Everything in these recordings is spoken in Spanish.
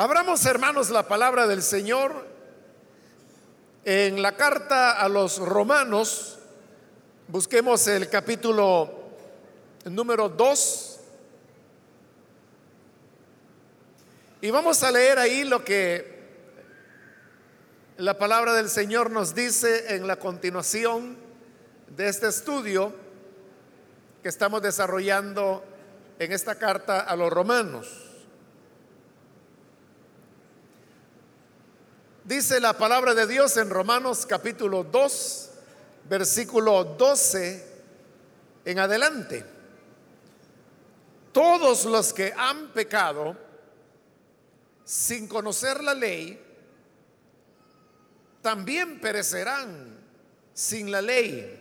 Abramos, hermanos, la palabra del Señor en la carta a los romanos. Busquemos el capítulo número 2. Y vamos a leer ahí lo que la palabra del Señor nos dice en la continuación de este estudio que estamos desarrollando en esta carta a los romanos. Dice la palabra de Dios en Romanos capítulo 2, versículo 12 en adelante. Todos los que han pecado sin conocer la ley, también perecerán sin la ley.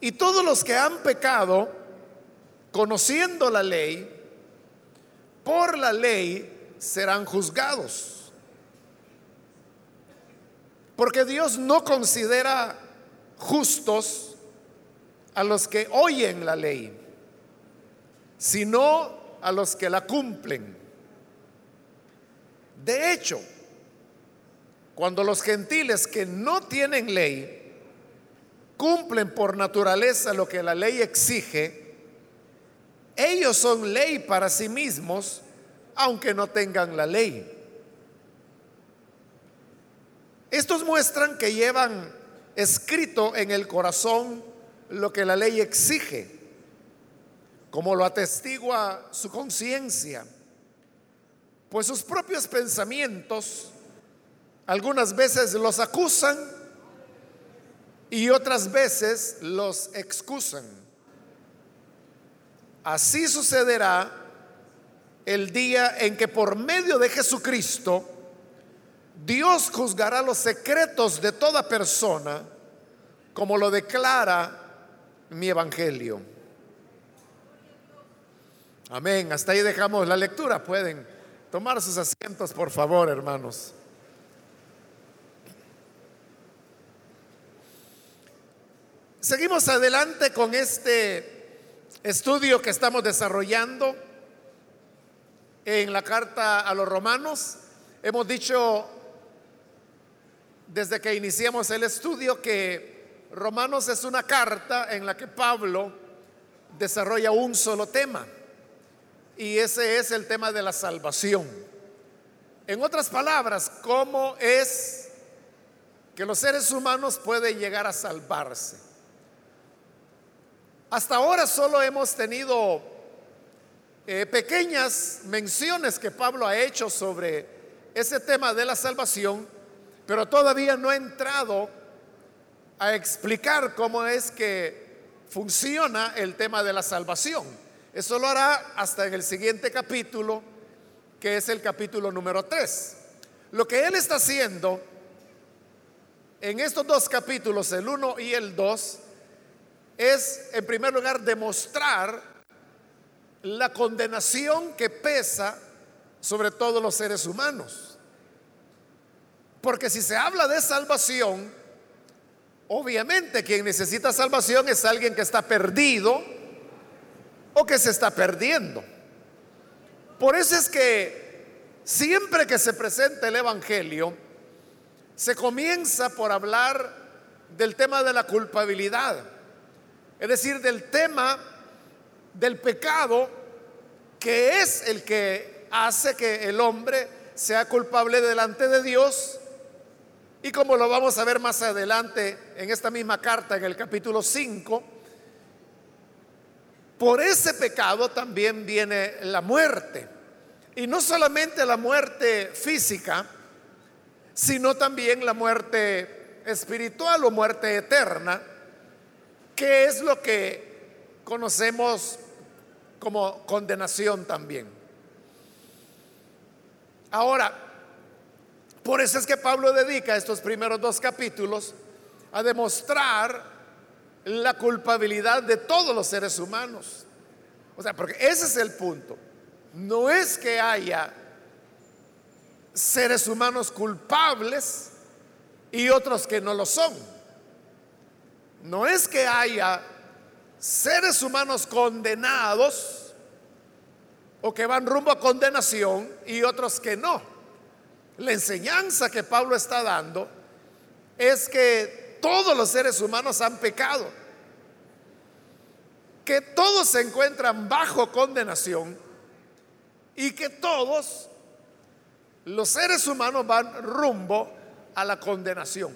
Y todos los que han pecado, conociendo la ley, por la ley serán juzgados. Porque Dios no considera justos a los que oyen la ley, sino a los que la cumplen. De hecho, cuando los gentiles que no tienen ley cumplen por naturaleza lo que la ley exige, ellos son ley para sí mismos, aunque no tengan la ley. Estos muestran que llevan escrito en el corazón lo que la ley exige, como lo atestigua su conciencia, pues sus propios pensamientos algunas veces los acusan y otras veces los excusan. Así sucederá el día en que por medio de Jesucristo, Dios juzgará los secretos de toda persona, como lo declara mi evangelio. Amén. Hasta ahí dejamos la lectura. Pueden tomar sus asientos, por favor, hermanos. Seguimos adelante con este estudio que estamos desarrollando en la carta a los romanos. Hemos dicho desde que iniciamos el estudio que Romanos es una carta en la que Pablo desarrolla un solo tema y ese es el tema de la salvación. En otras palabras, ¿cómo es que los seres humanos pueden llegar a salvarse? Hasta ahora solo hemos tenido eh, pequeñas menciones que Pablo ha hecho sobre ese tema de la salvación pero todavía no ha entrado a explicar cómo es que funciona el tema de la salvación. Eso lo hará hasta en el siguiente capítulo, que es el capítulo número 3. Lo que él está haciendo en estos dos capítulos, el 1 y el 2, es en primer lugar demostrar la condenación que pesa sobre todos los seres humanos. Porque si se habla de salvación, obviamente quien necesita salvación es alguien que está perdido o que se está perdiendo. Por eso es que siempre que se presenta el Evangelio, se comienza por hablar del tema de la culpabilidad, es decir, del tema del pecado que es el que hace que el hombre sea culpable delante de Dios y como lo vamos a ver más adelante en esta misma carta, en el capítulo 5, por ese pecado también viene la muerte. Y no solamente la muerte física, sino también la muerte espiritual o muerte eterna, que es lo que conocemos como condenación también. Ahora, por eso es que Pablo dedica estos primeros dos capítulos a demostrar la culpabilidad de todos los seres humanos. O sea, porque ese es el punto. No es que haya seres humanos culpables y otros que no lo son. No es que haya seres humanos condenados o que van rumbo a condenación y otros que no. La enseñanza que Pablo está dando es que todos los seres humanos han pecado, que todos se encuentran bajo condenación y que todos los seres humanos van rumbo a la condenación.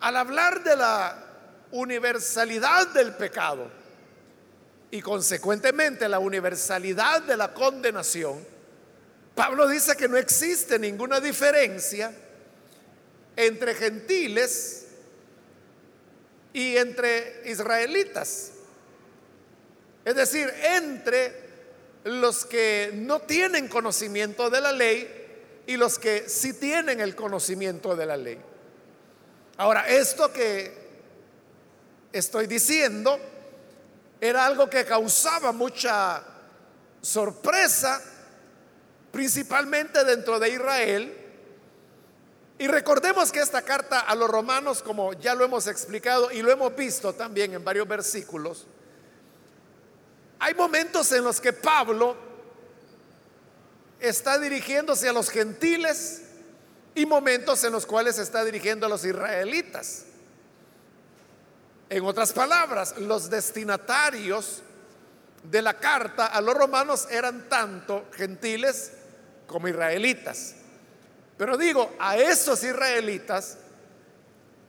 Al hablar de la universalidad del pecado y consecuentemente la universalidad de la condenación, Pablo dice que no existe ninguna diferencia entre gentiles y entre israelitas. Es decir, entre los que no tienen conocimiento de la ley y los que sí tienen el conocimiento de la ley. Ahora, esto que estoy diciendo era algo que causaba mucha sorpresa, principalmente dentro de Israel, y recordemos que esta carta a los romanos, como ya lo hemos explicado y lo hemos visto también en varios versículos, hay momentos en los que Pablo está dirigiéndose a los gentiles y momentos en los cuales está dirigiendo a los israelitas. En otras palabras, los destinatarios de la carta a los romanos eran tanto gentiles como israelitas. Pero digo, a esos israelitas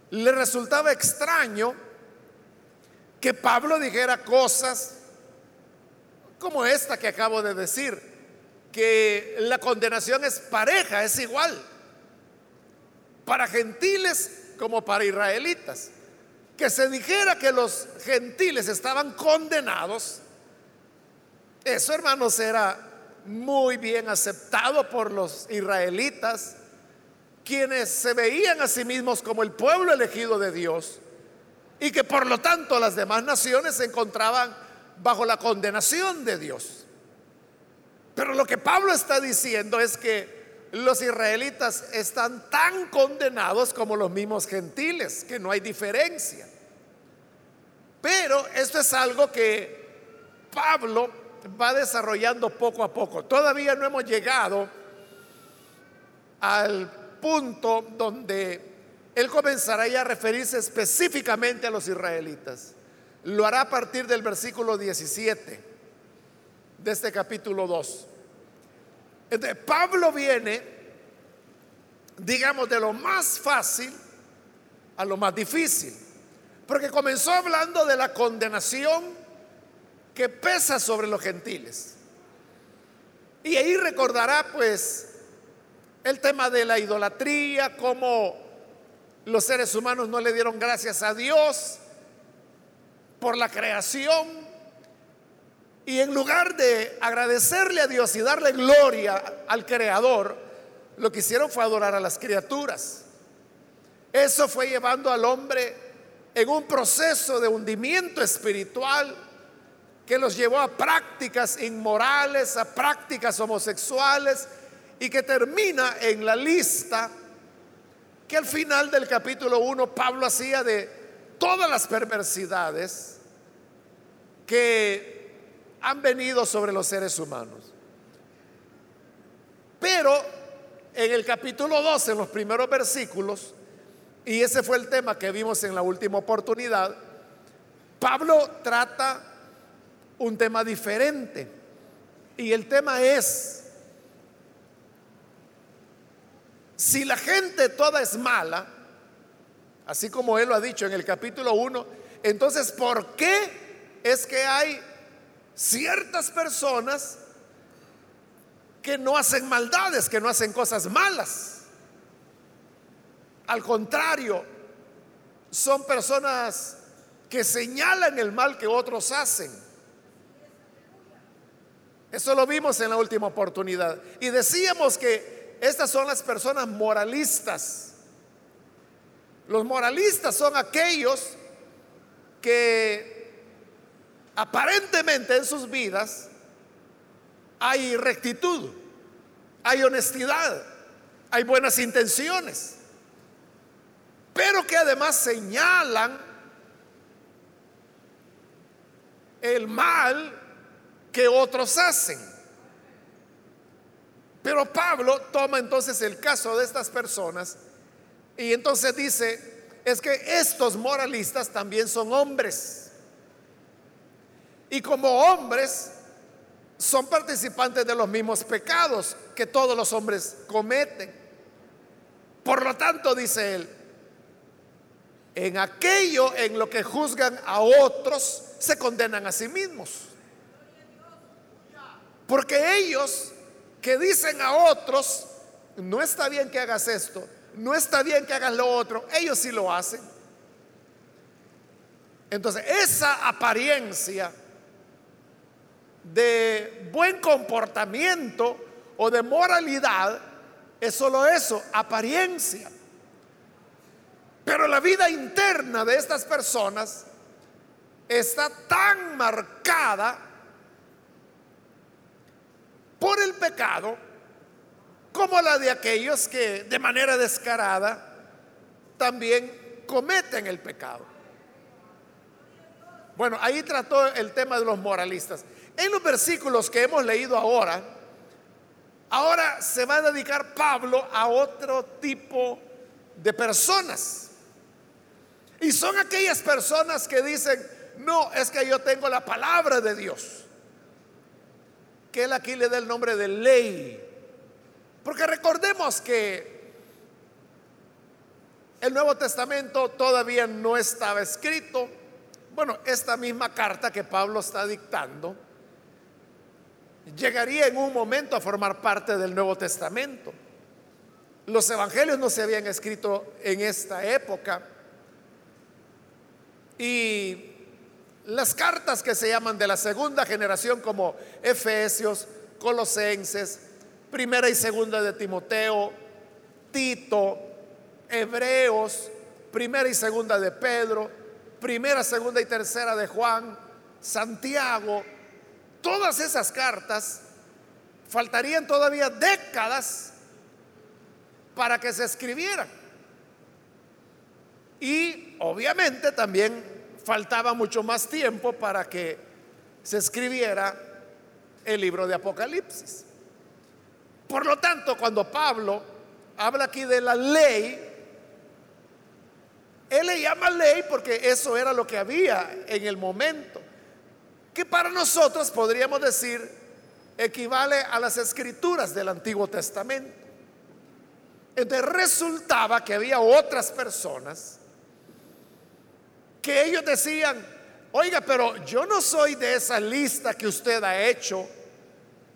les resultaba extraño que Pablo dijera cosas como esta que acabo de decir, que la condenación es pareja, es igual, para gentiles como para israelitas. Que se dijera que los gentiles estaban condenados, eso hermanos era muy bien aceptado por los israelitas, quienes se veían a sí mismos como el pueblo elegido de Dios y que por lo tanto las demás naciones se encontraban bajo la condenación de Dios. Pero lo que Pablo está diciendo es que los israelitas están tan condenados como los mismos gentiles, que no hay diferencia. Pero esto es algo que Pablo va desarrollando poco a poco. Todavía no hemos llegado al punto donde él comenzará ya a referirse específicamente a los israelitas. Lo hará a partir del versículo 17 de este capítulo 2. Entonces, Pablo viene, digamos, de lo más fácil a lo más difícil. Porque comenzó hablando de la condenación que pesa sobre los gentiles. Y ahí recordará pues el tema de la idolatría, cómo los seres humanos no le dieron gracias a Dios por la creación. Y en lugar de agradecerle a Dios y darle gloria al Creador, lo que hicieron fue adorar a las criaturas. Eso fue llevando al hombre en un proceso de hundimiento espiritual que los llevó a prácticas inmorales, a prácticas homosexuales y que termina en la lista que al final del capítulo 1 Pablo hacía de todas las perversidades que han venido sobre los seres humanos. Pero en el capítulo 2, en los primeros versículos, y ese fue el tema que vimos en la última oportunidad, Pablo trata un tema diferente. Y el tema es, si la gente toda es mala, así como él lo ha dicho en el capítulo 1, entonces ¿por qué es que hay ciertas personas que no hacen maldades, que no hacen cosas malas? Al contrario, son personas que señalan el mal que otros hacen. Eso lo vimos en la última oportunidad. Y decíamos que estas son las personas moralistas. Los moralistas son aquellos que aparentemente en sus vidas hay rectitud, hay honestidad, hay buenas intenciones, pero que además señalan el mal que otros hacen. Pero Pablo toma entonces el caso de estas personas y entonces dice, es que estos moralistas también son hombres. Y como hombres son participantes de los mismos pecados que todos los hombres cometen. Por lo tanto, dice él, en aquello en lo que juzgan a otros, se condenan a sí mismos. Porque ellos que dicen a otros, no está bien que hagas esto, no está bien que hagas lo otro, ellos sí lo hacen. Entonces, esa apariencia de buen comportamiento o de moralidad es solo eso, apariencia. Pero la vida interna de estas personas está tan marcada por el pecado como la de aquellos que de manera descarada también cometen el pecado. Bueno, ahí trató el tema de los moralistas. En los versículos que hemos leído ahora, ahora se va a dedicar Pablo a otro tipo de personas. Y son aquellas personas que dicen, no, es que yo tengo la palabra de Dios. Que él aquí le da el nombre de ley. Porque recordemos que el Nuevo Testamento todavía no estaba escrito. Bueno, esta misma carta que Pablo está dictando llegaría en un momento a formar parte del Nuevo Testamento. Los evangelios no se habían escrito en esta época. Y las cartas que se llaman de la segunda generación como Efesios, Colosenses, primera y segunda de Timoteo, Tito, Hebreos, primera y segunda de Pedro, primera, segunda y tercera de Juan, Santiago, todas esas cartas, faltarían todavía décadas para que se escribieran. Y obviamente también faltaba mucho más tiempo para que se escribiera el libro de Apocalipsis. Por lo tanto, cuando Pablo habla aquí de la ley, él le llama ley porque eso era lo que había en el momento que para nosotros podríamos decir equivale a las escrituras del Antiguo Testamento. Entonces resultaba que había otras personas que ellos decían, oiga, pero yo no soy de esa lista que usted ha hecho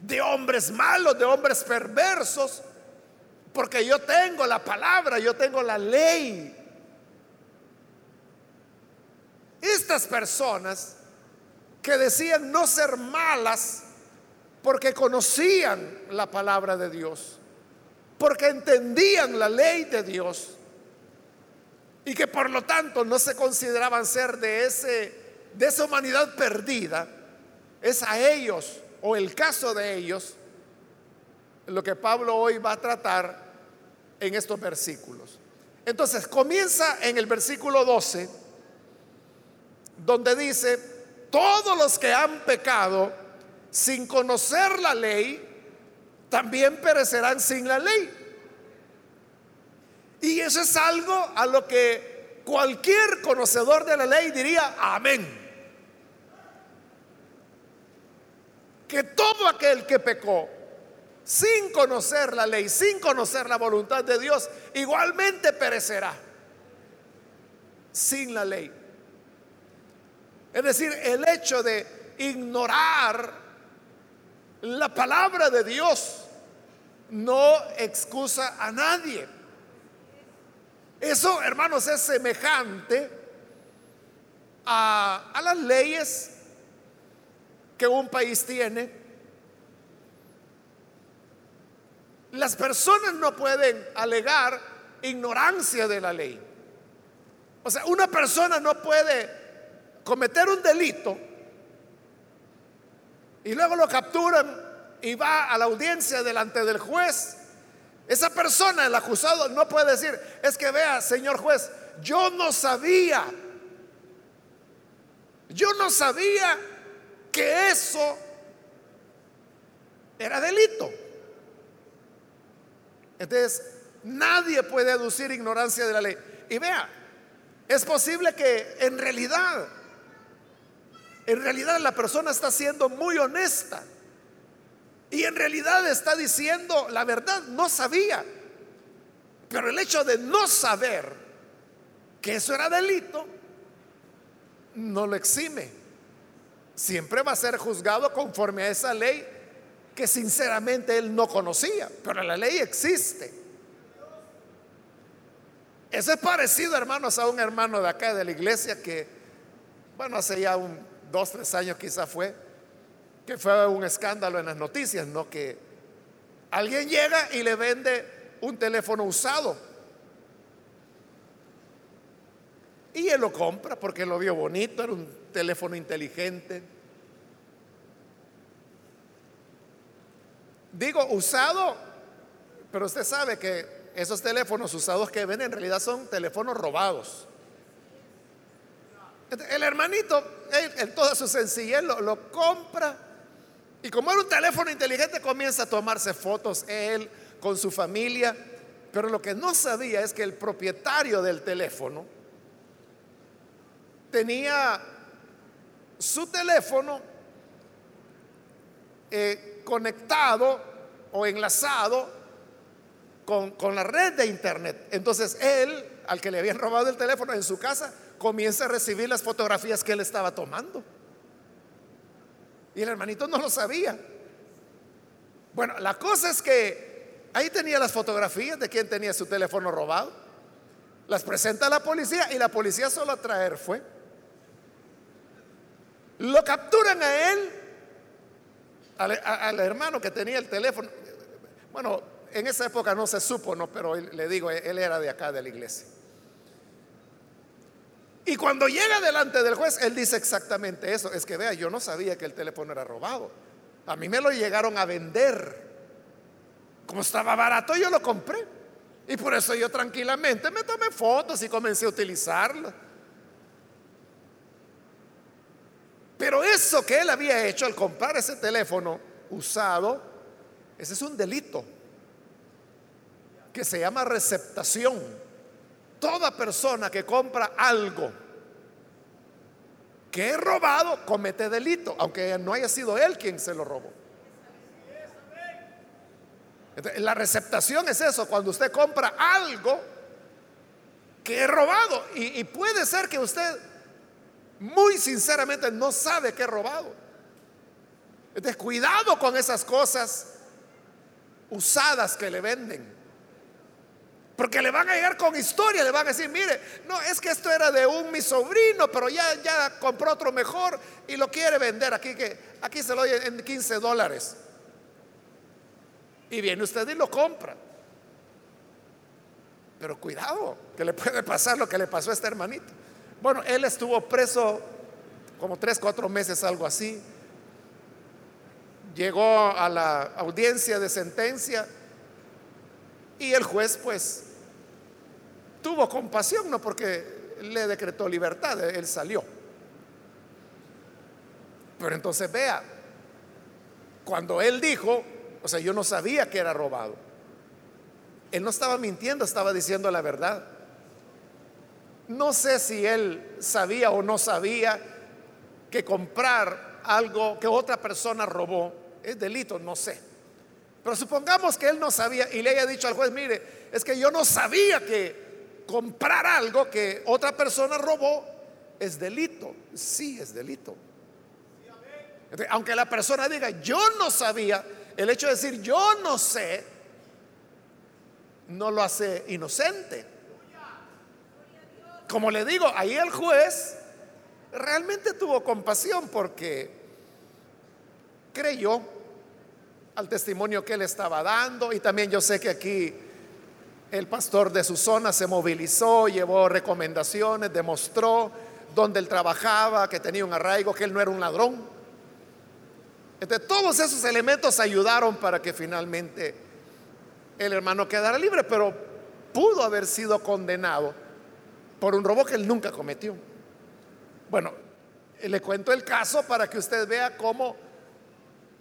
de hombres malos, de hombres perversos, porque yo tengo la palabra, yo tengo la ley. Estas personas que decían no ser malas porque conocían la palabra de Dios, porque entendían la ley de Dios y que por lo tanto no se consideraban ser de ese de esa humanidad perdida, es a ellos o el caso de ellos lo que Pablo hoy va a tratar en estos versículos. Entonces, comienza en el versículo 12 donde dice, todos los que han pecado sin conocer la ley, también perecerán sin la ley. Y eso es algo a lo que cualquier conocedor de la ley diría, amén. Que todo aquel que pecó sin conocer la ley, sin conocer la voluntad de Dios, igualmente perecerá sin la ley. Es decir, el hecho de ignorar la palabra de Dios no excusa a nadie. Eso, hermanos, es semejante a, las leyes que un país tiene. Las personas no pueden alegar ignorancia de la ley. O sea, una persona no puede cometer un delito y luego lo capturan y va a la audiencia delante del juez, esa persona, el acusado, no puede decir, es que vea, señor juez, yo no sabía, yo no sabía que eso era delito. Entonces, nadie puede aducir ignorancia de la ley. Y vea, es posible que en realidad, en realidad la persona está siendo muy honesta. Y en realidad está diciendo la verdad, no sabía. Pero el hecho de no saber que eso era delito, no lo exime. Siempre va a ser juzgado conforme a esa ley que sinceramente él no conocía, pero la ley existe. Eso es parecido, hermanos, a un hermano de acá de la iglesia que, bueno, hace ya un dos, tres años quizá fue, fue un escándalo en las noticias, ¿no? Que alguien llega y le vende un teléfono usado. Y él lo compra porque lo vio bonito, era un teléfono inteligente. Digo usado, pero usted sabe que esos teléfonos usados que venden en realidad son teléfonos robados. El hermanito, en toda su sencillez, lo compra. Y como era un teléfono inteligente, comienza a tomarse fotos él con su familia. Pero lo que no sabía es que el propietario del teléfono tenía su teléfono eh, conectado o enlazado con, con la red de internet. Entonces él, al que le habían robado el teléfono en su casa, comienza a recibir las fotografías que él estaba tomando. Y el hermanito no lo sabía. Bueno, la cosa es que ahí tenía las fotografías de quien tenía su teléfono robado. Las presenta a la policía y la policía solo a traer fue. Lo capturan a él, al, hermano que tenía el teléfono. Bueno, en esa época no se supo, no, pero le digo, él era de acá de la iglesia. Y cuando llega delante del juez, él dice exactamente eso. Es que vea, yo no sabía que el teléfono era robado. A mí me lo llegaron a vender. Como estaba barato, yo lo compré. Y por eso yo tranquilamente me tomé fotos y comencé a utilizarlo. Pero eso que él había hecho al comprar ese teléfono usado, ese es un delito que se llama receptación. Toda persona que compra algo que es robado comete delito, aunque no haya sido él quien se lo robó. la receptación es eso, cuando usted compra algo que es robado. y puede ser que usted muy sinceramente no sabe que es robado. Entonces, cuidado con esas cosas usadas que le venden. Porque le van a llegar con historia, le van a decir, mire, no, es que esto era de un mi sobrino, pero ya, ya compró otro mejor y lo quiere vender aquí, que aquí se lo oye en 15 dólares. Y viene usted y lo compra. Pero cuidado, que le puede pasar lo que le pasó a este hermanito. Bueno, él estuvo preso como tres, cuatro meses, algo así. Llegó a la audiencia de sentencia y el juez pues tuvo compasión, no porque le decretó libertad, él salió. Pero entonces vea, cuando él dijo, o sea, yo no sabía que era robado, él no estaba mintiendo, estaba diciendo la verdad. No sé si él sabía o no sabía que comprar algo que otra persona robó es delito, no sé. Pero supongamos que él no sabía y le haya dicho al juez, mire, es que yo no sabía que comprar algo que otra persona robó es delito. Sí, es delito. Aunque la persona diga, yo no sabía, el hecho de decir yo no sé, no lo hace inocente. Como le digo, ahí el juez realmente tuvo compasión porque creyó al testimonio que él estaba dando y también yo sé que aquí el pastor de su zona se movilizó, llevó recomendaciones, demostró dónde él trabajaba, que tenía un arraigo, que él no era un ladrón. Entonces todos esos elementos ayudaron para que finalmente el hermano quedara libre, pero pudo haber sido condenado por un robo que él nunca cometió. Bueno, le cuento el caso para que usted vea cómo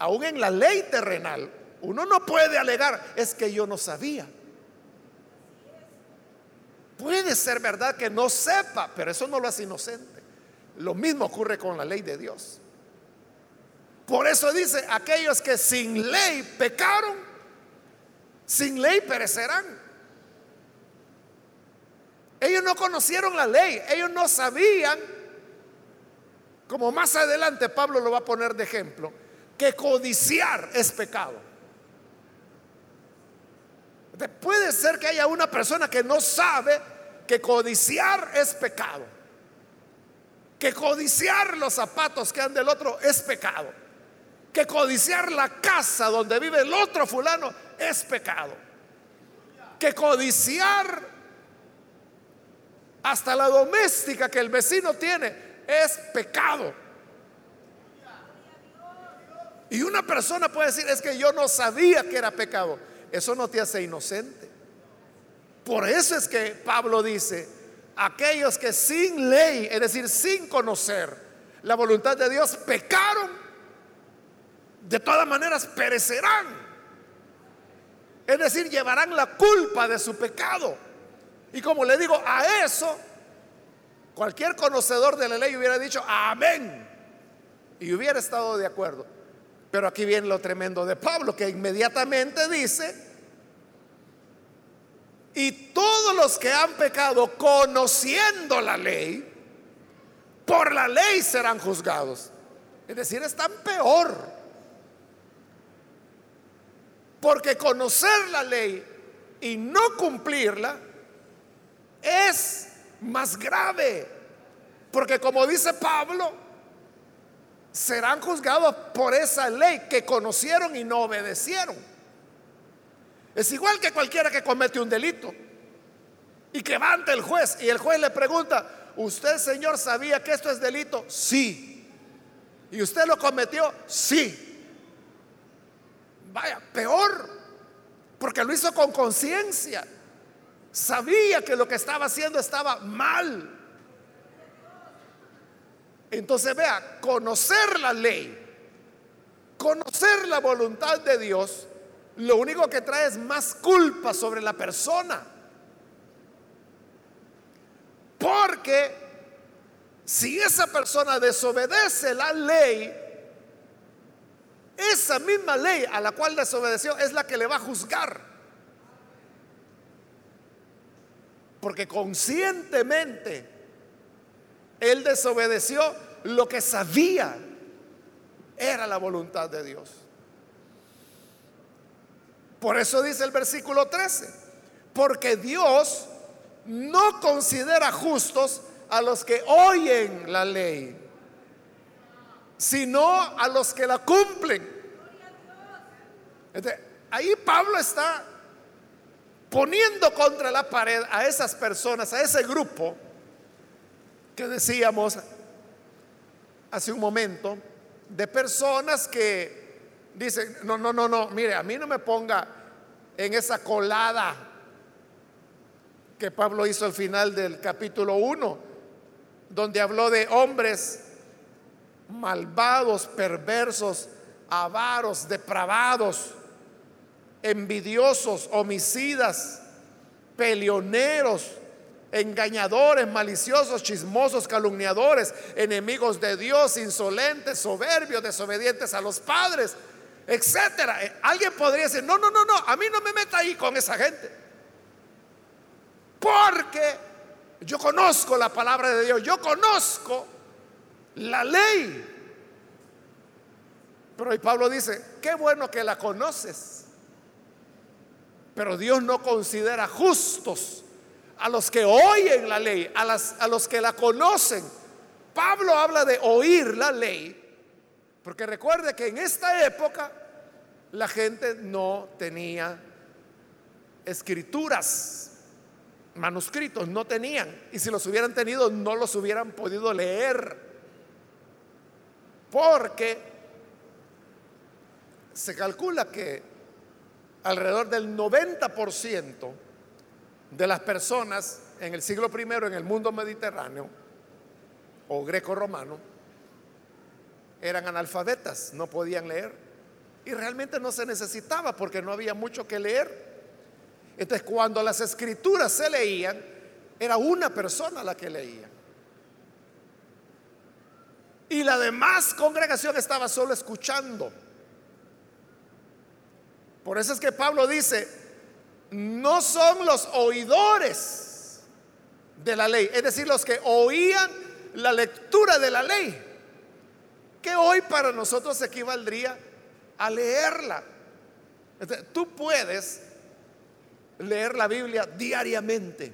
aún en la ley terrenal, uno no puede alegar, es que yo no sabía. Puede ser verdad que no sepa, pero eso no lo hace inocente. Lo mismo ocurre con la ley de Dios. Por eso dice, aquellos que sin ley pecaron, sin ley perecerán. Ellos no conocieron la ley, ellos no sabían, como más adelante Pablo lo va a poner de ejemplo, que codiciar es pecado. Puede ser que haya una persona que no sabe que codiciar es pecado. Que codiciar los zapatos que han del otro es pecado. Que codiciar la casa donde vive el otro fulano es pecado. Que codiciar hasta la doméstica que el vecino tiene es pecado. Y una persona puede decir, es que yo no sabía que era pecado. Eso no te hace inocente. Por eso es que Pablo dice, aquellos que sin ley, es decir, sin conocer la voluntad de Dios, pecaron, de todas maneras perecerán. Es decir, llevarán la culpa de su pecado. Y como le digo, a eso cualquier conocedor de la ley hubiera dicho, amén. Y hubiera estado de acuerdo. Pero aquí viene lo tremendo de Pablo, que inmediatamente dice, y todos los que han pecado conociendo la ley, por la ley serán juzgados. Es decir, están peor. Porque conocer la ley y no cumplirla es más grave. Porque como dice Pablo, serán juzgados por esa ley que conocieron y no obedecieron. Es igual que cualquiera que comete un delito y que va ante el juez y el juez le pregunta, ¿usted señor sabía que esto es delito? Sí. ¿Y usted lo cometió? Sí. Vaya, peor, porque lo hizo con conciencia. Sabía que lo que estaba haciendo estaba mal. Entonces vea, conocer la ley, conocer la voluntad de Dios, lo único que trae es más culpa sobre la persona. Porque si esa persona desobedece la ley, esa misma ley a la cual desobedeció es la que le va a juzgar. Porque conscientemente él desobedeció lo que sabía era la voluntad de Dios. Por eso dice el versículo 13, porque Dios no considera justos a los que oyen la ley, sino a los que la cumplen. ahí Pablo está poniendo contra la pared a esas personas, a ese grupo decíamos hace un momento, de personas que Dice, no, no, no, no, mire, a mí no me ponga en esa colada que Pablo hizo al final del capítulo 1, donde habló de hombres malvados, perversos, avaros, depravados, envidiosos, homicidas, peleoneros, engañadores, maliciosos, chismosos, calumniadores, enemigos de Dios, insolentes, soberbios, desobedientes a los padres, etcétera. Eh, alguien podría decir, no, no, no, no, a mí no me meta ahí con esa gente. Porque yo conozco la palabra de Dios, yo conozco la ley. Pero hoy Pablo dice, qué bueno que la conoces. Pero Dios no considera justos a los que oyen la ley, a, las, a los que la conocen. Pablo habla de oír la ley, porque recuerde que en esta época la gente no tenía escrituras, manuscritos, no tenían. Y si los hubieran tenido, no los hubieran podido leer. Porque se calcula que alrededor del 90% de las personas en el siglo I en el mundo mediterráneo o greco-romano eran analfabetas, no podían leer. Y realmente no se necesitaba porque no había mucho que leer. Entonces cuando las escrituras se leían, era una persona la que leía. Y la demás congregación estaba solo escuchando. Por eso es que Pablo dice, no son los oidores de la ley, es decir, los que oían la lectura de la ley, que hoy para nosotros equivaldría a leerla. tú puedes leer la Biblia diariamente.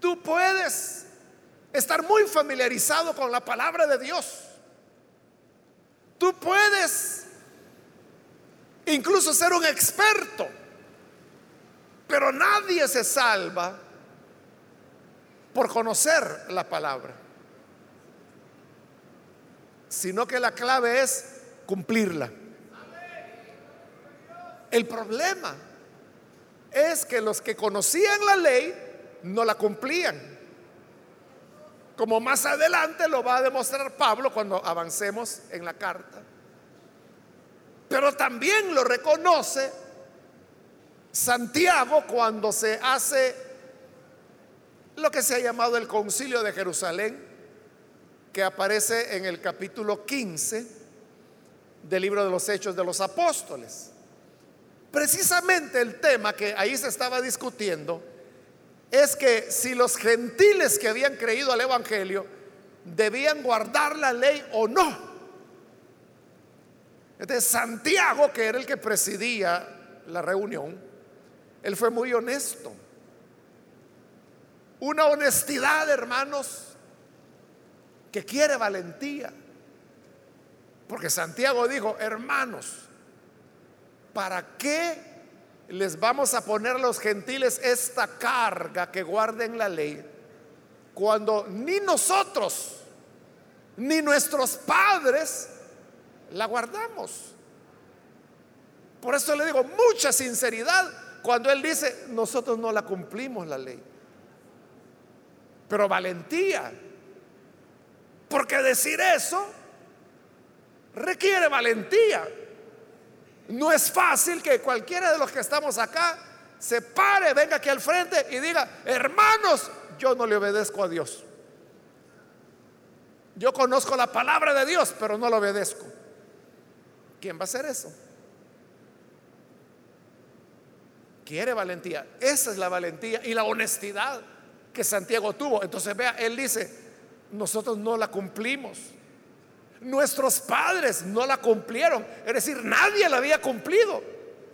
Tú puedes estar muy familiarizado con la palabra de Dios. Tú puedes incluso ser un experto, pero nadie se salva por conocer la palabra, sino que la clave es cumplirla. El problema es que los que conocían la ley no la cumplían. Como más adelante lo va a demostrar Pablo cuando avancemos en la carta. Pero también lo reconoce Santiago cuando se hace lo que se ha llamado el concilio de Jerusalén, que aparece en el capítulo 15 del libro de los Hechos de los Apóstoles. Precisamente el tema que ahí se estaba discutiendo es que si los gentiles que habían creído al Evangelio debían guardar la ley o no. Entonces Santiago, que era el que presidía la reunión, él fue muy honesto. Una honestidad, hermanos, que quiere valentía. Porque Santiago dijo, hermanos, ¿para qué les vamos a poner a los gentiles esta carga que guarden la ley cuando ni nosotros ni nuestros padres la guardamos. Por eso le digo mucha sinceridad cuando él dice, nosotros no la cumplimos la ley. Pero valentía. Porque decir eso requiere valentía. No es fácil que cualquiera de los que estamos acá se pare, venga aquí al frente y diga, hermanos, yo no le obedezco a Dios. Yo conozco la palabra de Dios, pero no la obedezco. ¿Quién va a hacer eso? Quiere valentía. Esa es la valentía y la honestidad que Santiago tuvo. Entonces vea, él dice, nosotros no la cumplimos. Nuestros padres no la cumplieron. Es decir, nadie la había cumplido.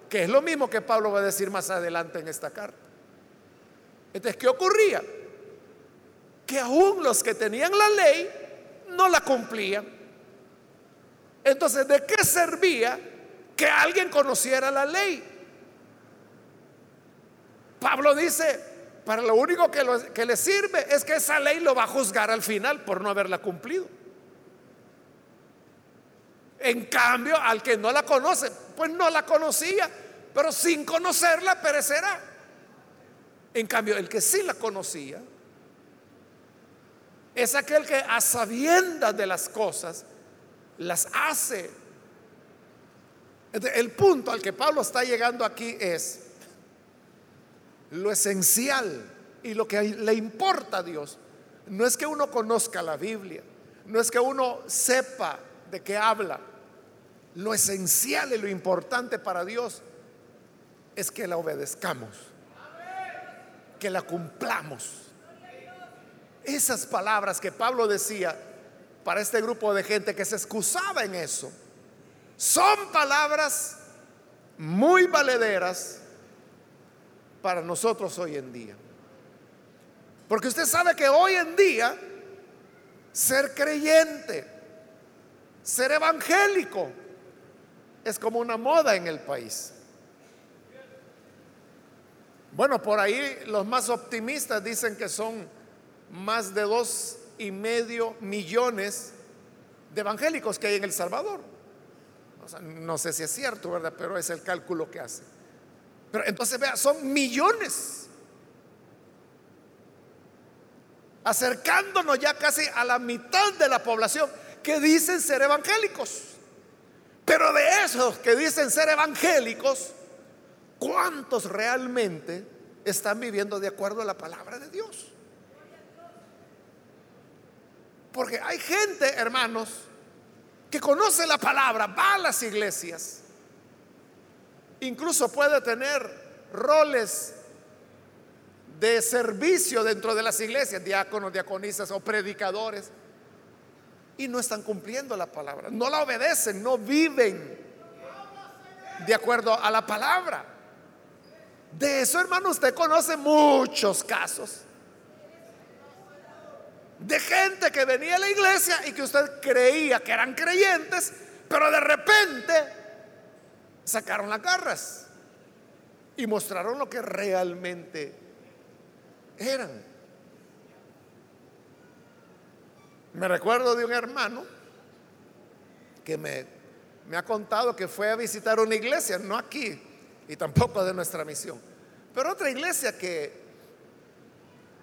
Que es lo mismo que Pablo va a decir más adelante en esta carta. Entonces, ¿qué ocurría? Que aún los que tenían la ley no la cumplían. Entonces, ¿de qué servía que alguien conociera la ley? Pablo dice, para lo único que, le sirve es que esa ley lo va a juzgar al final por no haberla cumplido. En cambio, al que no la conoce, pues no la conocía, pero sin conocerla perecerá. En cambio, el que sí la conocía es aquel que a sabiendas de las cosas las hace. El punto al que Pablo está llegando aquí es lo esencial y lo que le importa a Dios. No es que uno conozca la Biblia, no es que uno sepa de qué habla. Lo esencial y lo importante para Dios es que la obedezcamos, que la cumplamos. Esas palabras que Pablo decía, para este grupo de gente que se excusaba en eso. Son palabras muy valederas para nosotros hoy en día. Porque usted sabe que hoy en día ser creyente, ser evangélico, es como una moda en el país. Bueno, por ahí los más optimistas dicen que son más de dos y medio millones de evangélicos que hay en El Salvador. no sé si es cierto, ¿verdad? Pero es el cálculo que hace. Pero entonces vea, son millones. Acercándonos ya casi a la mitad de la población que dicen ser evangélicos. Pero de esos que dicen ser evangélicos, ¿cuántos realmente están viviendo de acuerdo a la palabra de Dios? Porque hay gente, hermanos, que conoce la palabra, va a las iglesias, incluso puede tener roles de servicio dentro de las iglesias, diáconos, diaconisas o predicadores, y no están cumpliendo la palabra, no la obedecen, no viven de acuerdo a la palabra. De eso, hermano, usted conoce muchos casos de gente que venía a la iglesia y que usted creía que eran creyentes, pero de repente sacaron las garras y mostraron lo que realmente eran. Me recuerdo de un hermano que me, me ha contado que fue a visitar una iglesia, no aquí y tampoco de nuestra misión, pero otra iglesia que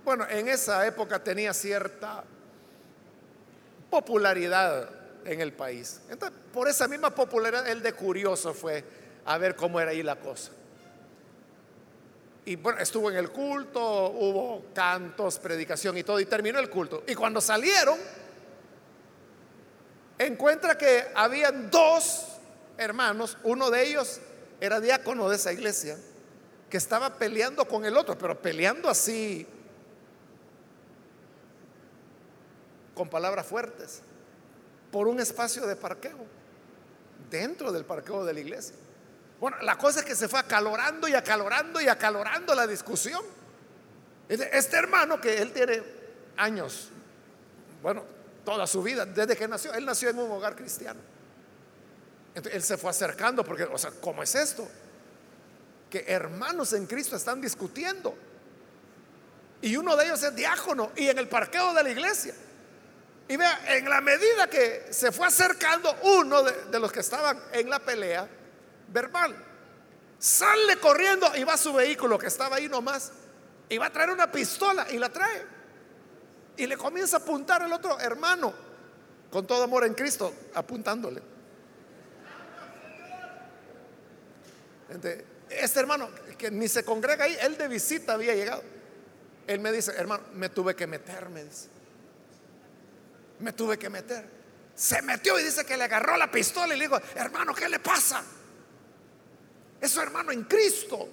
bueno, en esa época tenía cierta popularidad en el país. Entonces, por esa misma popularidad, él de curioso fue a ver cómo era ahí la cosa. Y bueno, estuvo en el culto, hubo cantos, predicación y todo, y terminó el culto. Y cuando salieron, encuentra que habían dos hermanos, uno de ellos era diácono de esa iglesia, que estaba peleando con el otro, pero peleando así con palabras fuertes por un espacio de parqueo dentro del parqueo de la iglesia. Bueno, la cosa es que se fue acalorando y acalorando y acalorando la discusión. Este hermano que él tiene años, bueno, toda su vida, desde que nació, él nació en un hogar cristiano. Entonces, él se fue acercando porque, o sea, ¿cómo es esto? Que hermanos en Cristo están discutiendo. Y uno de ellos es diácono y en el parqueo de la iglesia. Y vea, en la medida que se fue acercando uno de, los que estaban en la pelea verbal, sale corriendo y va a su vehículo que estaba ahí nomás y va a traer una pistola y la trae. Y le comienza a apuntar al otro hermano, con todo amor en Cristo, apuntándole. Este hermano, que ni se congrega ahí, él de visita había llegado. Él me dice, hermano, me tuve que meterme, dice me tuve que meter. Se metió y dice que le agarró la pistola y le dijo, hermano, ¿qué le pasa? Es su hermano en Cristo.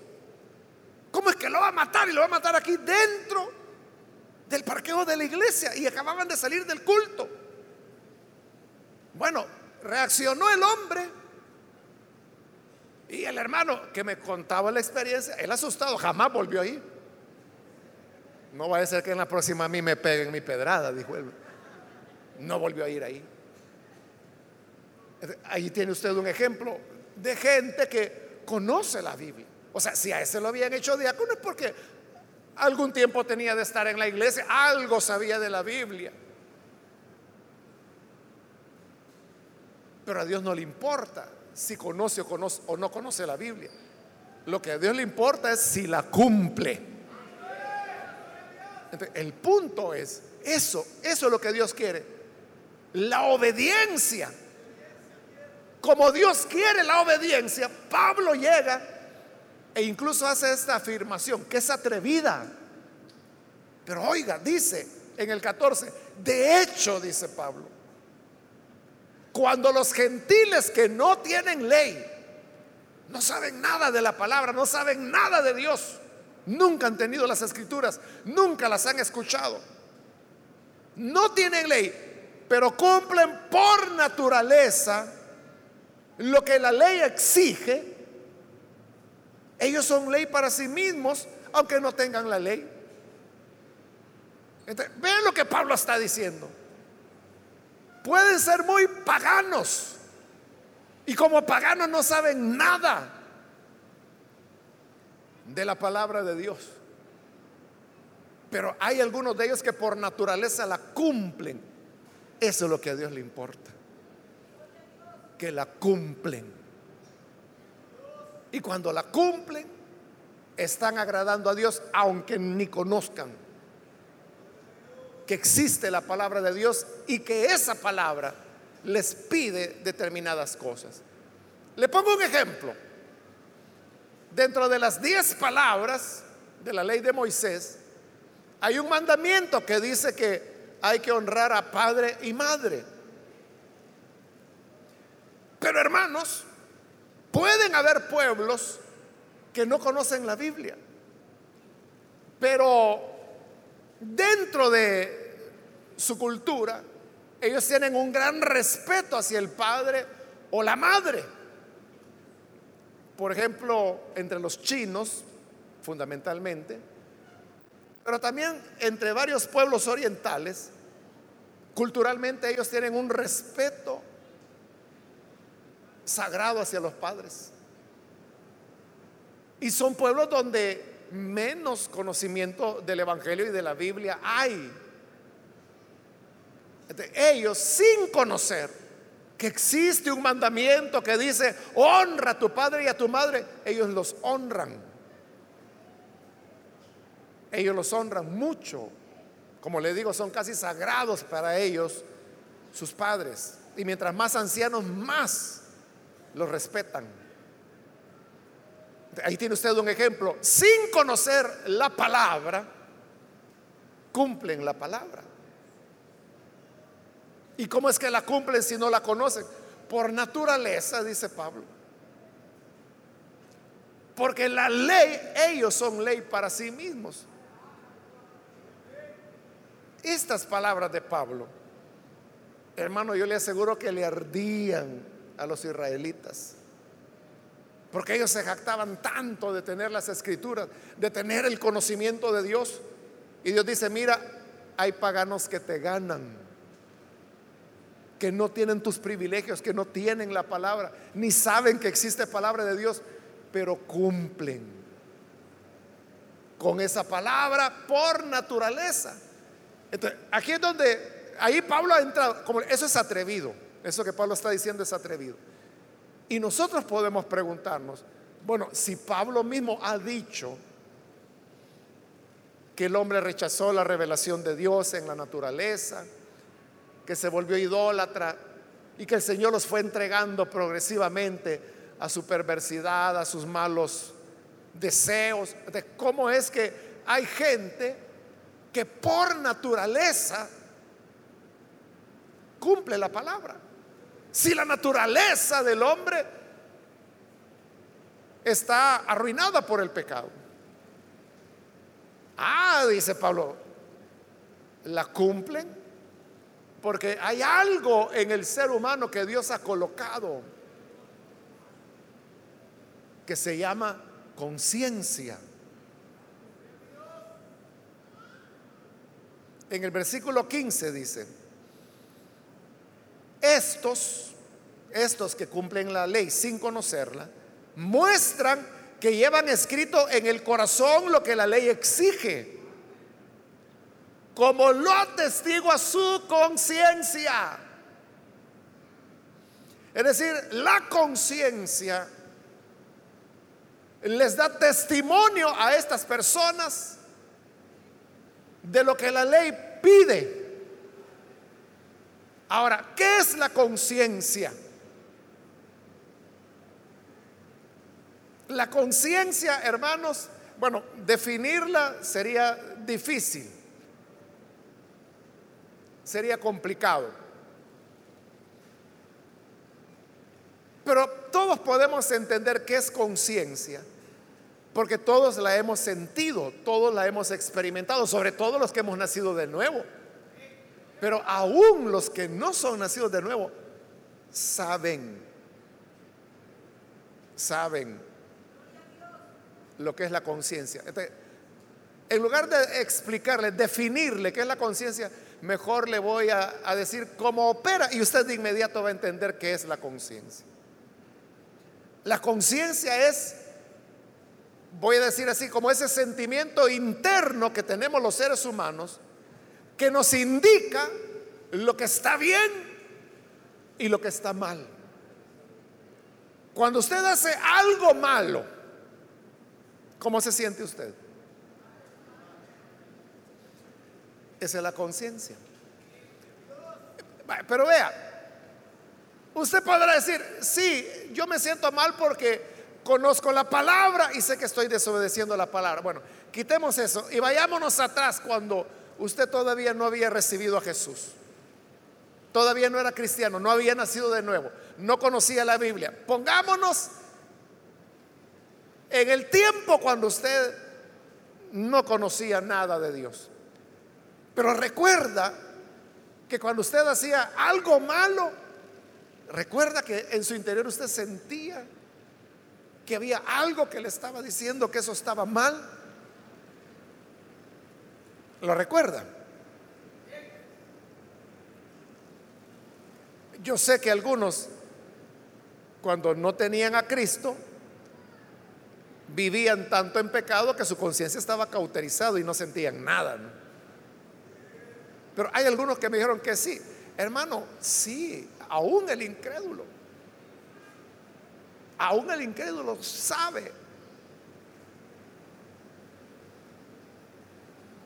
¿Cómo es que lo va a matar y lo va a matar aquí dentro del parqueo de la iglesia? Y acababan de salir del culto. Bueno, reaccionó el hombre. Y el hermano que me contaba la experiencia, él asustado, jamás volvió ahí. No va a ser que en la próxima a mí me peguen mi pedrada, dijo él no volvió a ir ahí. Ahí tiene usted un ejemplo de gente que conoce la Biblia. O sea, si a ese lo habían hecho diácono es porque algún tiempo tenía de estar en la iglesia, algo sabía de la Biblia. Pero a Dios no le importa si conoce o, conoce, o no conoce la Biblia. Lo que a Dios le importa es si la cumple. el punto es, eso, eso es lo que Dios quiere la obediencia. Como Dios quiere la obediencia, Pablo llega e incluso hace esta afirmación, que es atrevida. Pero oiga, dice en el 14, de hecho, dice Pablo, cuando los gentiles que no tienen ley, no saben nada de la palabra, no saben nada de Dios, nunca han tenido las escrituras, nunca las han escuchado, no tienen ley, pero cumplen por naturaleza lo que la ley exige, ellos son ley para sí mismos, aunque no tengan la ley. vean lo que Pablo está diciendo. Pueden ser muy paganos y como paganos no saben nada de la palabra de Dios. Pero hay algunos de ellos que por naturaleza la cumplen eso es lo que a Dios le importa. Que la cumplen. Y cuando la cumplen, están agradando a Dios aunque ni conozcan que existe la palabra de Dios y que esa palabra les pide determinadas cosas. Le pongo un ejemplo. Dentro de las diez palabras de la ley de Moisés, hay un mandamiento que dice que hay que honrar a padre y madre. Pero hermanos, pueden haber pueblos que no conocen la Biblia. Pero dentro de su cultura, ellos tienen un gran respeto hacia el padre o la madre. Por ejemplo, entre los chinos, fundamentalmente, pero también entre varios pueblos orientales, culturalmente ellos tienen un respeto sagrado hacia los padres. Y son pueblos donde menos conocimiento del Evangelio y de la Biblia hay. Ellos sin conocer que existe un mandamiento que dice, honra a tu padre y a tu madre, ellos los honran. Ellos los honran mucho. Como le digo, son casi sagrados para ellos sus padres. Y mientras más ancianos, más los respetan. Ahí tiene usted un ejemplo. Sin conocer la palabra, cumplen la palabra. ¿Y cómo es que la cumplen si no la conocen? Por naturaleza, dice Pablo. Porque la ley, ellos son ley para sí mismos. Estas palabras de Pablo, hermano, yo le aseguro que le ardían a los israelitas. Porque ellos se jactaban tanto de tener las escrituras, de tener el conocimiento de Dios. Y Dios dice, mira, hay paganos que te ganan, que no tienen tus privilegios, que no tienen la palabra, ni saben que existe palabra de Dios, pero cumplen con esa palabra por naturaleza. Entonces, aquí es donde, ahí Pablo ha entrado, como eso es atrevido, eso que Pablo está diciendo es atrevido. Y nosotros podemos preguntarnos, bueno, si Pablo mismo ha dicho que el hombre rechazó la revelación de Dios en la naturaleza, que se volvió idólatra y que el Señor los fue entregando progresivamente a su perversidad, a sus malos deseos, de cómo es que hay gente que por naturaleza cumple la palabra. Si la naturaleza del hombre está arruinada por el pecado. Ah, dice Pablo, la cumplen porque hay algo en el ser humano que Dios ha colocado que se llama conciencia. En el versículo 15 dice, estos, estos que cumplen la ley sin conocerla, muestran que llevan escrito en el corazón lo que la ley exige, como lo atestigua su conciencia. Es decir, la conciencia les da testimonio a estas personas de lo que la ley pide. Ahora, ¿qué es la conciencia? La conciencia, hermanos, bueno, definirla sería difícil, sería complicado. Pero todos podemos entender qué es conciencia, porque todos la hemos sentido, todos la hemos experimentado, sobre todo los que hemos nacido de nuevo. Pero aún los que no son nacidos de nuevo saben, saben lo que es la conciencia. En lugar de explicarle, definirle qué es la conciencia, mejor le voy a, a, decir cómo opera y usted de inmediato va a entender qué es la conciencia. La conciencia es, voy a decir así, como ese sentimiento interno que tenemos los seres humanos que nos indica lo que está bien y lo que está mal. Cuando usted hace algo malo, ¿cómo se siente usted? Esa es la conciencia. Pero vea, Usted podrá decir, sí, yo me siento mal porque conozco la palabra y sé que estoy desobedeciendo la palabra. Bueno, quitemos eso y vayámonos atrás cuando usted todavía no había recibido a Jesús. Todavía no era cristiano, no había nacido de nuevo, no conocía la Biblia. Pongámonos en el tiempo cuando usted no conocía nada de Dios. Pero recuerda que cuando usted hacía algo malo, recuerda que en su interior usted sentía que había algo que le estaba diciendo que eso estaba mal. ¿Lo recuerda? Yo sé que algunos, cuando no tenían a Cristo, vivían tanto en pecado que su conciencia estaba cauterizada y no sentían nada. Pero hay algunos que me dijeron que sí. Hermano, sí, aún el incrédulo Aún el incrédulo sabe.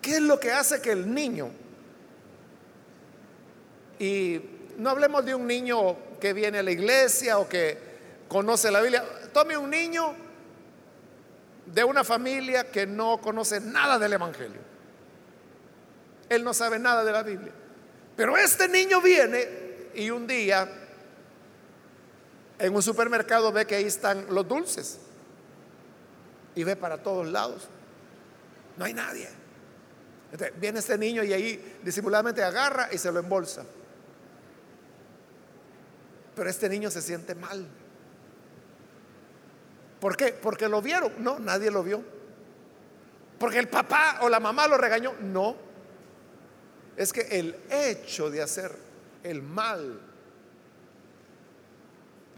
¿Qué es lo que hace que el niño, y no hablemos de un niño que viene a la iglesia o que conoce la Biblia, tome un niño de una familia que no conoce nada del Evangelio. Él no sabe nada de la Biblia. Pero este niño viene y un día en un supermercado ve que ahí están los dulces y ve para todos lados. No hay nadie. viene este niño y ahí disimuladamente agarra y se lo embolsa. Pero este niño se siente mal. ¿Por qué? Porque lo vieron. No, nadie lo vio. Porque el papá o la mamá lo regañó. No. Es que el hecho de hacer el mal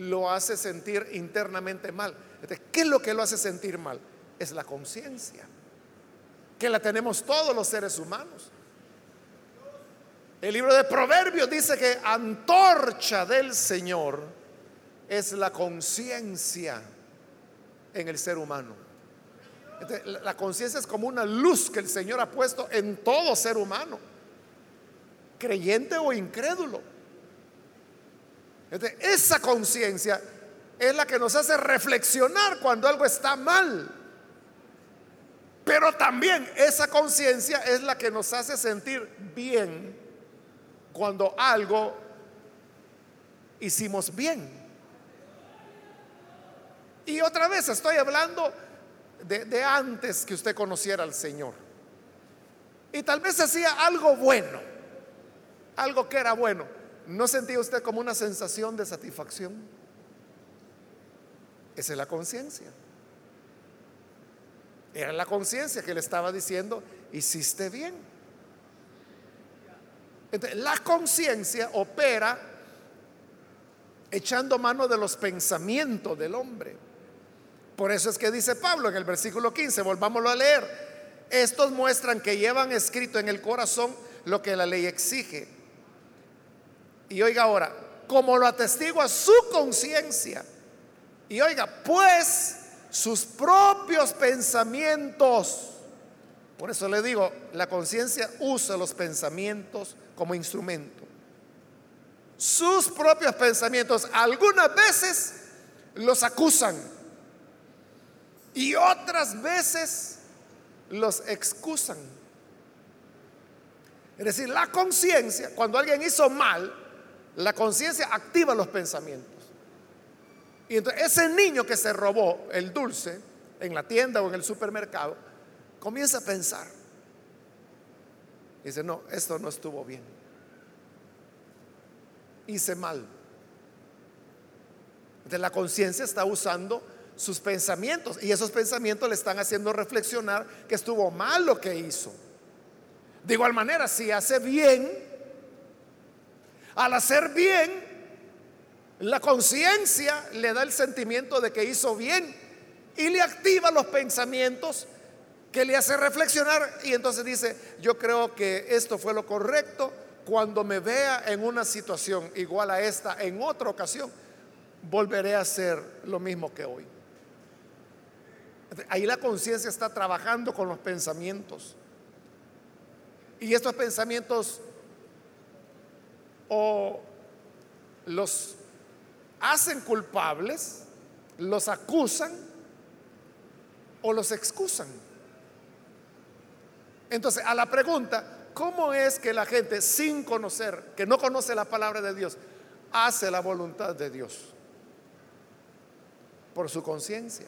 lo hace sentir internamente mal. ¿Qué es lo que lo hace sentir mal? Es la conciencia, que la tenemos todos los seres humanos. El libro de Proverbios dice que antorcha del Señor es la conciencia en el ser humano. la conciencia es como una luz que el Señor ha puesto en todo ser humano, creyente o incrédulo. Esa conciencia es la que nos hace reflexionar cuando algo está mal. Pero también esa conciencia es la que nos hace sentir bien cuando algo hicimos bien. Y otra vez estoy hablando de, antes que usted conociera al Señor. Y tal vez hacía algo bueno, algo que era bueno. ¿No sentía usted como una sensación de satisfacción? Esa es la conciencia. Era la conciencia que le estaba diciendo, hiciste bien. la conciencia opera echando mano de los pensamientos del hombre. Por eso es que dice Pablo en el versículo 15, volvámoslo a leer, estos muestran que llevan escrito en el corazón lo que la ley exige y oiga ahora, como lo atestigua su conciencia. Y oiga, pues sus propios pensamientos. Por eso le digo, la conciencia usa los pensamientos como instrumento. Sus propios pensamientos algunas veces los acusan y otras veces los excusan. Es decir, la conciencia, cuando alguien hizo mal, la conciencia activa los pensamientos. Y entonces ese niño que se robó el dulce en la tienda o en el supermercado, comienza a pensar. Dice, no, esto no estuvo bien. Hice mal. Entonces la conciencia está usando sus pensamientos y esos pensamientos le están haciendo reflexionar que estuvo mal lo que hizo. De igual manera, si hace bien, al hacer bien, la conciencia le da el sentimiento de que hizo bien y le activa los pensamientos que le hace reflexionar y entonces dice, yo creo que esto fue lo correcto cuando me vea en una situación igual a esta en otra ocasión, volveré a hacer lo mismo que hoy. Ahí la conciencia está trabajando con los pensamientos. Y estos pensamientos o los hacen culpables, los acusan o los excusan. Entonces, a la pregunta, ¿cómo es que la gente sin conocer, que no conoce la palabra de Dios, hace la voluntad de Dios? Por su conciencia.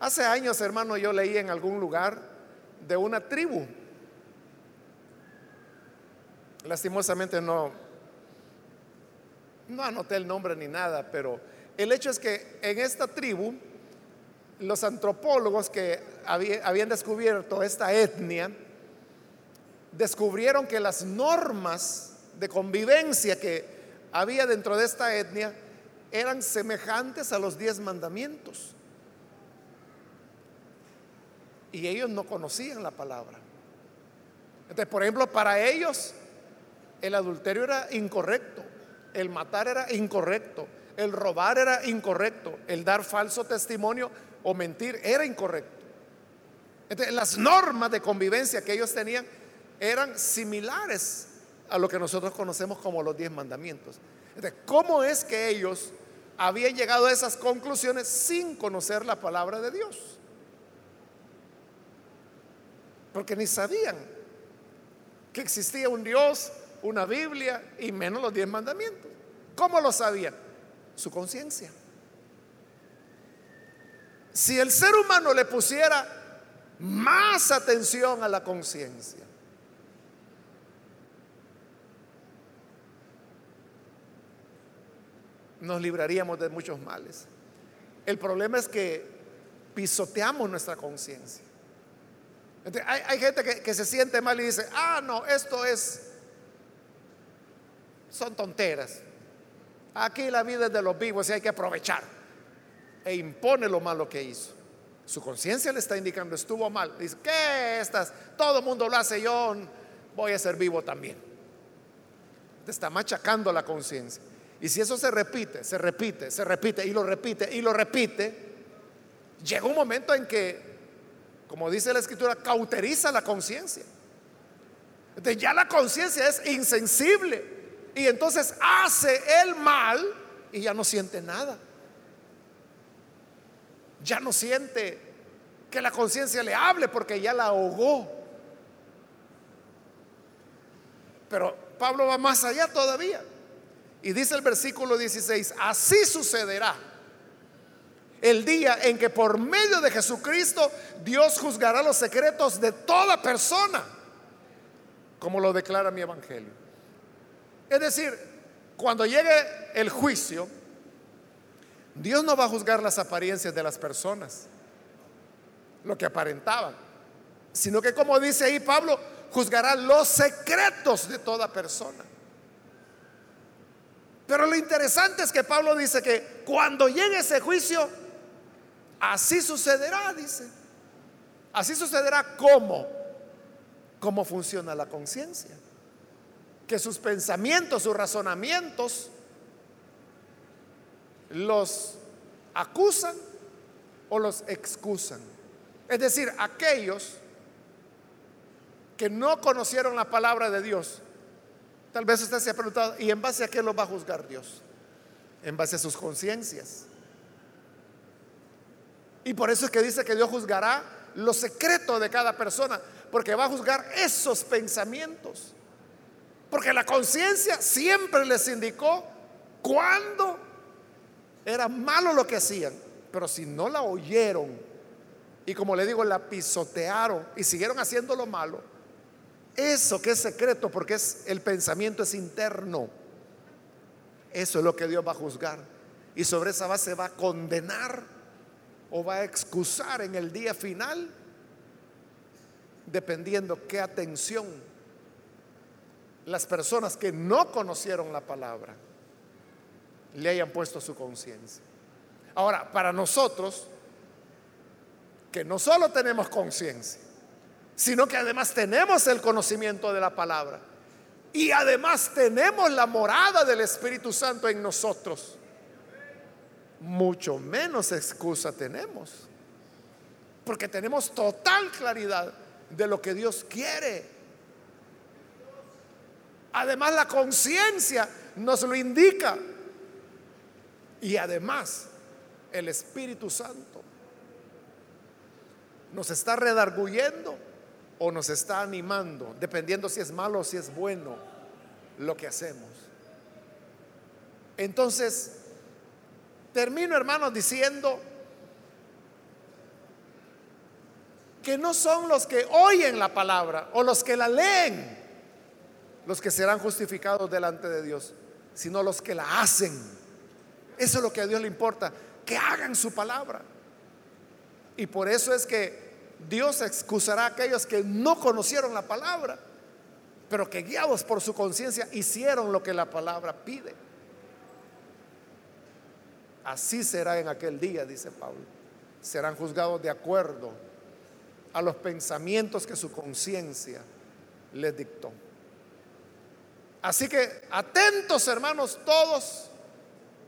Hace años, hermano, yo leí en algún lugar de una tribu. Lastimosamente no, no anoté el nombre ni nada, pero el hecho es que en esta tribu, los antropólogos que habían descubierto esta etnia, descubrieron que las normas de convivencia que había dentro de esta etnia eran semejantes a los diez mandamientos. Y ellos no conocían la palabra. Entonces, por ejemplo, para ellos el adulterio era incorrecto, el matar era incorrecto, el robar era incorrecto, el dar falso testimonio o mentir era incorrecto. Entonces, las normas de convivencia que ellos tenían eran similares a lo que nosotros conocemos como los diez mandamientos. Entonces, ¿cómo es que ellos habían llegado a esas conclusiones sin conocer la palabra de Dios? porque ni sabían que existía un Dios, una Biblia y menos los diez mandamientos. ¿Cómo lo sabían? Su conciencia. Si el ser humano le pusiera más atención a la conciencia, nos libraríamos de muchos males. El problema es que pisoteamos nuestra conciencia hay, gente que, que se siente mal y dice, ah, no, esto es, son tonteras. Aquí la vida es de los vivos y hay que aprovechar. E impone lo malo que hizo. Su conciencia le está indicando, estuvo mal. Dice, ¿qué estás? Todo mundo lo hace, yo voy a ser vivo también. Te está machacando la conciencia. Y si eso se repite, se repite, se repite y lo repite y lo repite, llega un momento en que como dice la escritura, cauteriza la conciencia. Entonces ya la conciencia es insensible y entonces hace el mal y ya no siente nada. Ya no siente que la conciencia le hable porque ya la ahogó. Pero Pablo va más allá todavía. Y dice el versículo 16, así sucederá el día en que por medio de Jesucristo Dios juzgará los secretos de toda persona, como lo declara mi evangelio. Es decir, cuando llegue el juicio, Dios no va a juzgar las apariencias de las personas, lo que aparentaban, sino que como dice ahí Pablo, juzgará los secretos de toda persona. Pero lo interesante es que Pablo dice que cuando llegue ese juicio, Así sucederá, dice. Así sucederá cómo, cómo funciona la conciencia. Que sus pensamientos, sus razonamientos los acusan o los excusan. Es decir, aquellos que no conocieron la palabra de Dios, tal vez usted se ha preguntado, ¿y en base a qué lo va a juzgar Dios? En base a sus conciencias. Y por eso es que dice que Dios juzgará lo secreto de cada persona, porque va a juzgar esos pensamientos. Porque la conciencia siempre les indicó cuando era malo lo que hacían, pero si no la oyeron y como le digo, la pisotearon y siguieron haciendo lo malo, eso que es secreto, porque es el pensamiento es interno, eso es lo que Dios va a juzgar. Y sobre esa base va a condenar o va a excusar en el día final, dependiendo qué atención las personas que no conocieron la palabra le hayan puesto su conciencia. Ahora, para nosotros, que no solo tenemos conciencia, sino que además tenemos el conocimiento de la palabra y además tenemos la morada del Espíritu Santo en nosotros mucho menos excusa tenemos. Porque tenemos total claridad de lo que Dios quiere. Además la conciencia nos lo indica. Y además, el Espíritu Santo nos está redarguyendo o nos está animando, dependiendo si es malo o si es bueno lo que hacemos. Entonces, termino hermanos diciendo que no son los que oyen la palabra o los que la leen los que serán justificados delante de Dios, sino los que la hacen. Eso es lo que a Dios le importa, que hagan su palabra. Y por eso es que Dios excusará a aquellos que no conocieron la palabra, pero que guiados por su conciencia hicieron lo que la palabra pide. Así será en aquel día, dice Pablo. Serán juzgados de acuerdo a los pensamientos que su conciencia les dictó. Así que atentos hermanos todos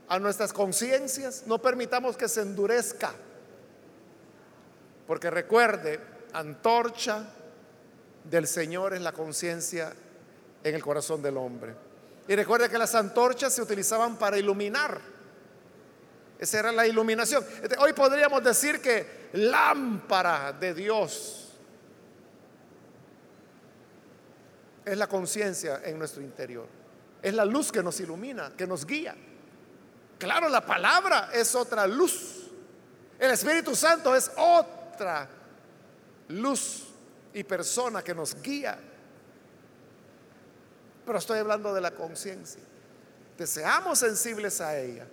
a nuestras conciencias, no permitamos que se endurezca, porque recuerde, antorcha del Señor es la conciencia en el corazón del hombre. Y recuerde que las antorchas se utilizaban para iluminar. Esa era la iluminación. Este, hoy podríamos decir que lámpara de Dios es la conciencia en nuestro interior. Es la luz que nos ilumina, que nos guía. Claro, la palabra es otra luz. El Espíritu Santo es otra luz y persona que nos guía. Pero estoy hablando de la conciencia. Que seamos sensibles a ella.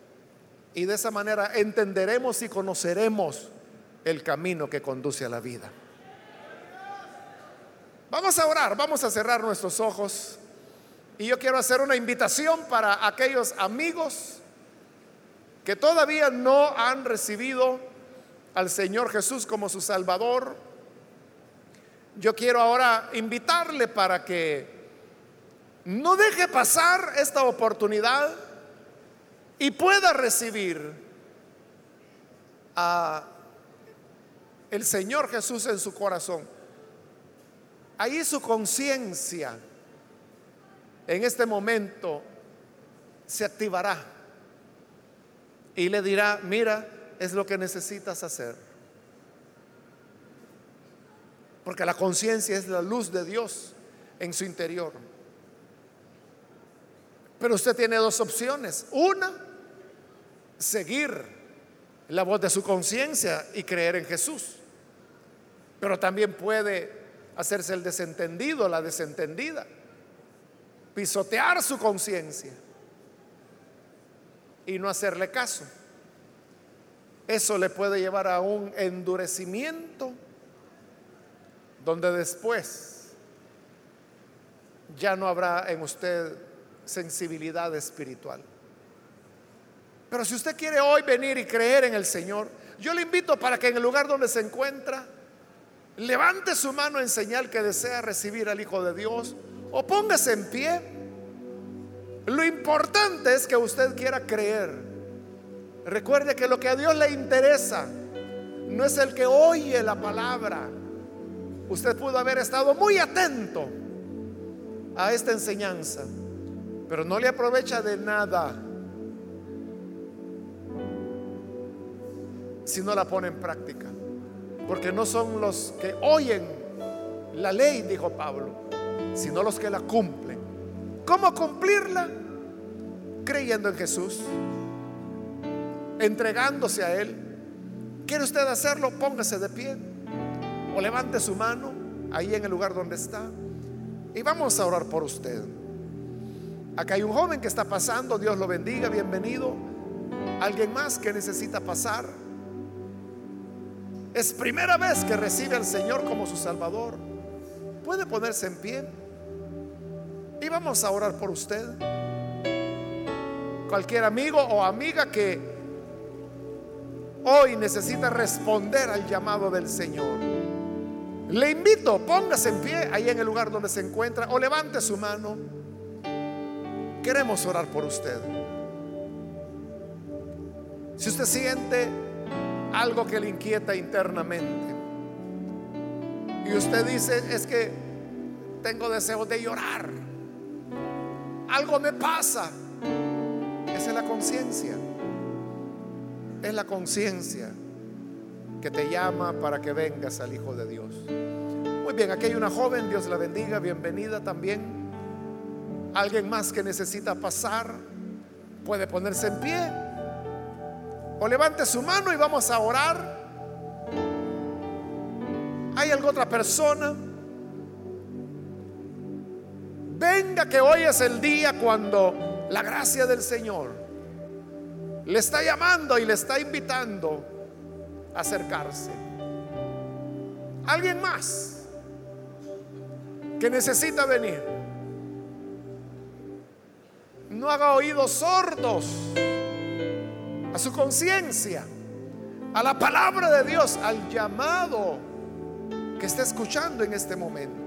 Y de esa manera entenderemos y conoceremos el camino que conduce a la vida. Vamos a orar, vamos a cerrar nuestros ojos. Y yo quiero hacer una invitación para aquellos amigos que todavía no han recibido al Señor Jesús como su Salvador. Yo quiero ahora invitarle para que no deje pasar esta oportunidad y pueda recibir a el Señor Jesús en su corazón ahí su conciencia en este momento se activará y le dirá, mira, es lo que necesitas hacer. Porque la conciencia es la luz de Dios en su interior. Pero usted tiene dos opciones. Una, seguir la voz de su conciencia y creer en Jesús. Pero también puede hacerse el desentendido, la desentendida, pisotear su conciencia y no hacerle caso. Eso le puede llevar a un endurecimiento donde después ya no habrá en usted sensibilidad espiritual. Pero si usted quiere hoy venir y creer en el Señor, yo le invito para que en el lugar donde se encuentra, levante su mano en señal que desea recibir al Hijo de Dios o póngase en pie. Lo importante es que usted quiera creer. Recuerde que lo que a Dios le interesa no es el que oye la palabra. Usted pudo haber estado muy atento a esta enseñanza, pero no le aprovecha de nada si no la pone en práctica porque no son los que oyen la ley, dijo Pablo, sino los que la cumplen. ¿Cómo cumplirla? Creyendo en Jesús, entregándose a Él. ¿Quiere usted hacerlo? Póngase de pie o levante su mano ahí en el lugar donde está y vamos a orar por usted. Acá hay un joven que está pasando, Dios lo bendiga, bienvenido. Alguien más que necesita pasar. Es primera vez que recibe al Señor como su Salvador. Puede ponerse en pie. Y vamos a orar por usted. Cualquier amigo o amiga que hoy necesita responder al llamado del Señor. Le invito, póngase en pie ahí en el lugar donde se encuentra o levante su mano. Queremos orar por usted. Si usted siente algo que le inquieta internamente. Y usted dice, es que tengo deseo de llorar. Algo me pasa. Esa es la conciencia. es la conciencia que te llama para que vengas al Hijo de Dios. Muy bien, aquí hay una joven, Dios la bendiga, bienvenida también. Alguien más que necesita pasar, puede ponerse en pie. O levante su mano y vamos a orar. ¿Hay alguna otra persona? Venga que hoy es el día cuando la gracia del Señor le está llamando y le está invitando a acercarse. ¿Alguien más? que necesita venir. No haga oídos sordos a su conciencia, a la palabra de Dios, al llamado que está escuchando en este momento.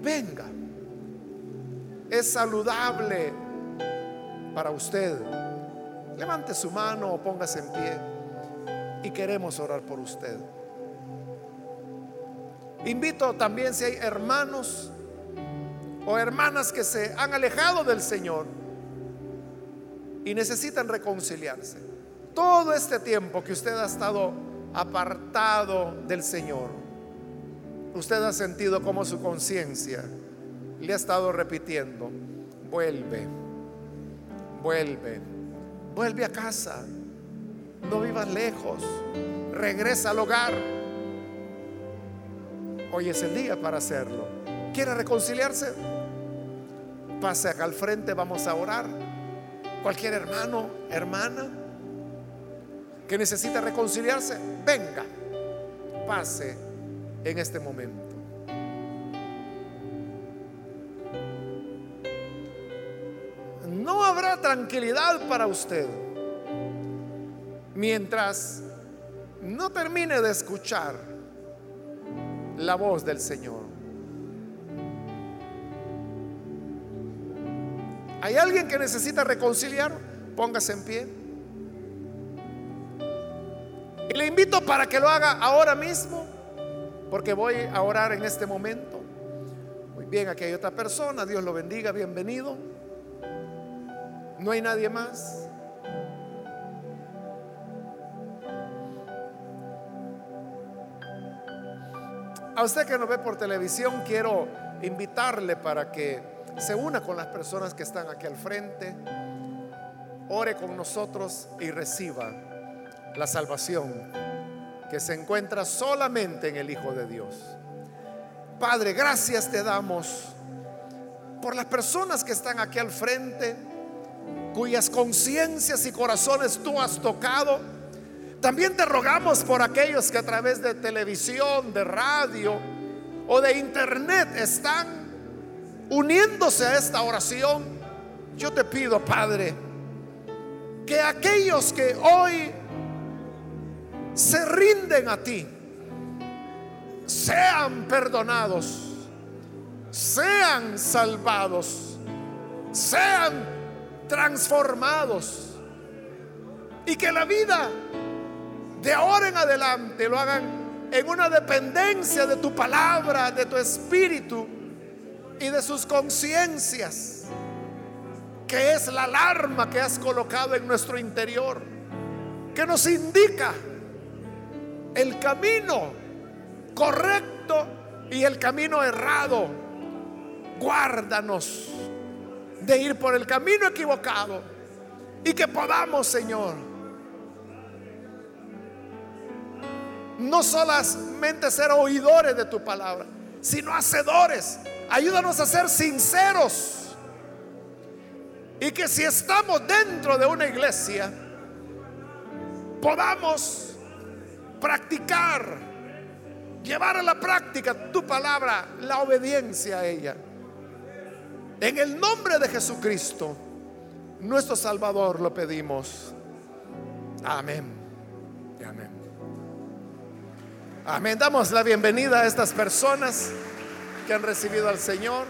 Venga, es saludable para usted. Levante su mano o póngase en pie y queremos orar por usted. Invito también si hay hermanos o hermanas que se han alejado del Señor y necesitan reconciliarse. Todo este tiempo que usted ha estado apartado del Señor, usted ha sentido como su conciencia le ha estado repitiendo, vuelve, vuelve, vuelve a casa, no vivas lejos, regresa al hogar Hoy es el día para hacerlo. ¿Quiere reconciliarse? Pase acá al frente, vamos a orar. Cualquier hermano, hermana que necesita reconciliarse, venga, pase en este momento. No habrá tranquilidad para usted mientras no termine de escuchar la voz del Señor. ¿Hay alguien que necesita reconciliar? Póngase en pie. Y le invito para que lo haga ahora mismo, porque voy a orar en este momento. Muy bien, aquí hay otra persona, Dios lo bendiga, bienvenido. No hay nadie más. A usted que nos ve por televisión, quiero invitarle para que se una con las personas que están aquí al frente, ore con nosotros y reciba la salvación que se encuentra solamente en el Hijo de Dios. Padre, gracias te damos por las personas que están aquí al frente, cuyas conciencias y corazones tú has tocado también te rogamos por aquellos que a través de televisión, de radio o de internet están uniéndose a esta oración. Yo te pido, Padre, que aquellos que hoy se rinden a ti, sean perdonados, sean salvados, sean transformados y que la vida de ahora en adelante lo hagan en una dependencia de tu palabra, de tu espíritu y de sus conciencias, que es la alarma que has colocado en nuestro interior, que nos indica el camino correcto y el camino errado. Guárdanos de ir por el camino equivocado y que podamos, Señor, no solamente ser oidores de tu palabra, sino hacedores. Ayúdanos a ser sinceros. Y que si estamos dentro de una iglesia, podamos practicar, llevar a la práctica tu palabra, la obediencia a ella. En el nombre de Jesucristo, nuestro Salvador, lo pedimos. Amén. Amén. Damos la bienvenida a estas personas que han recibido al Señor.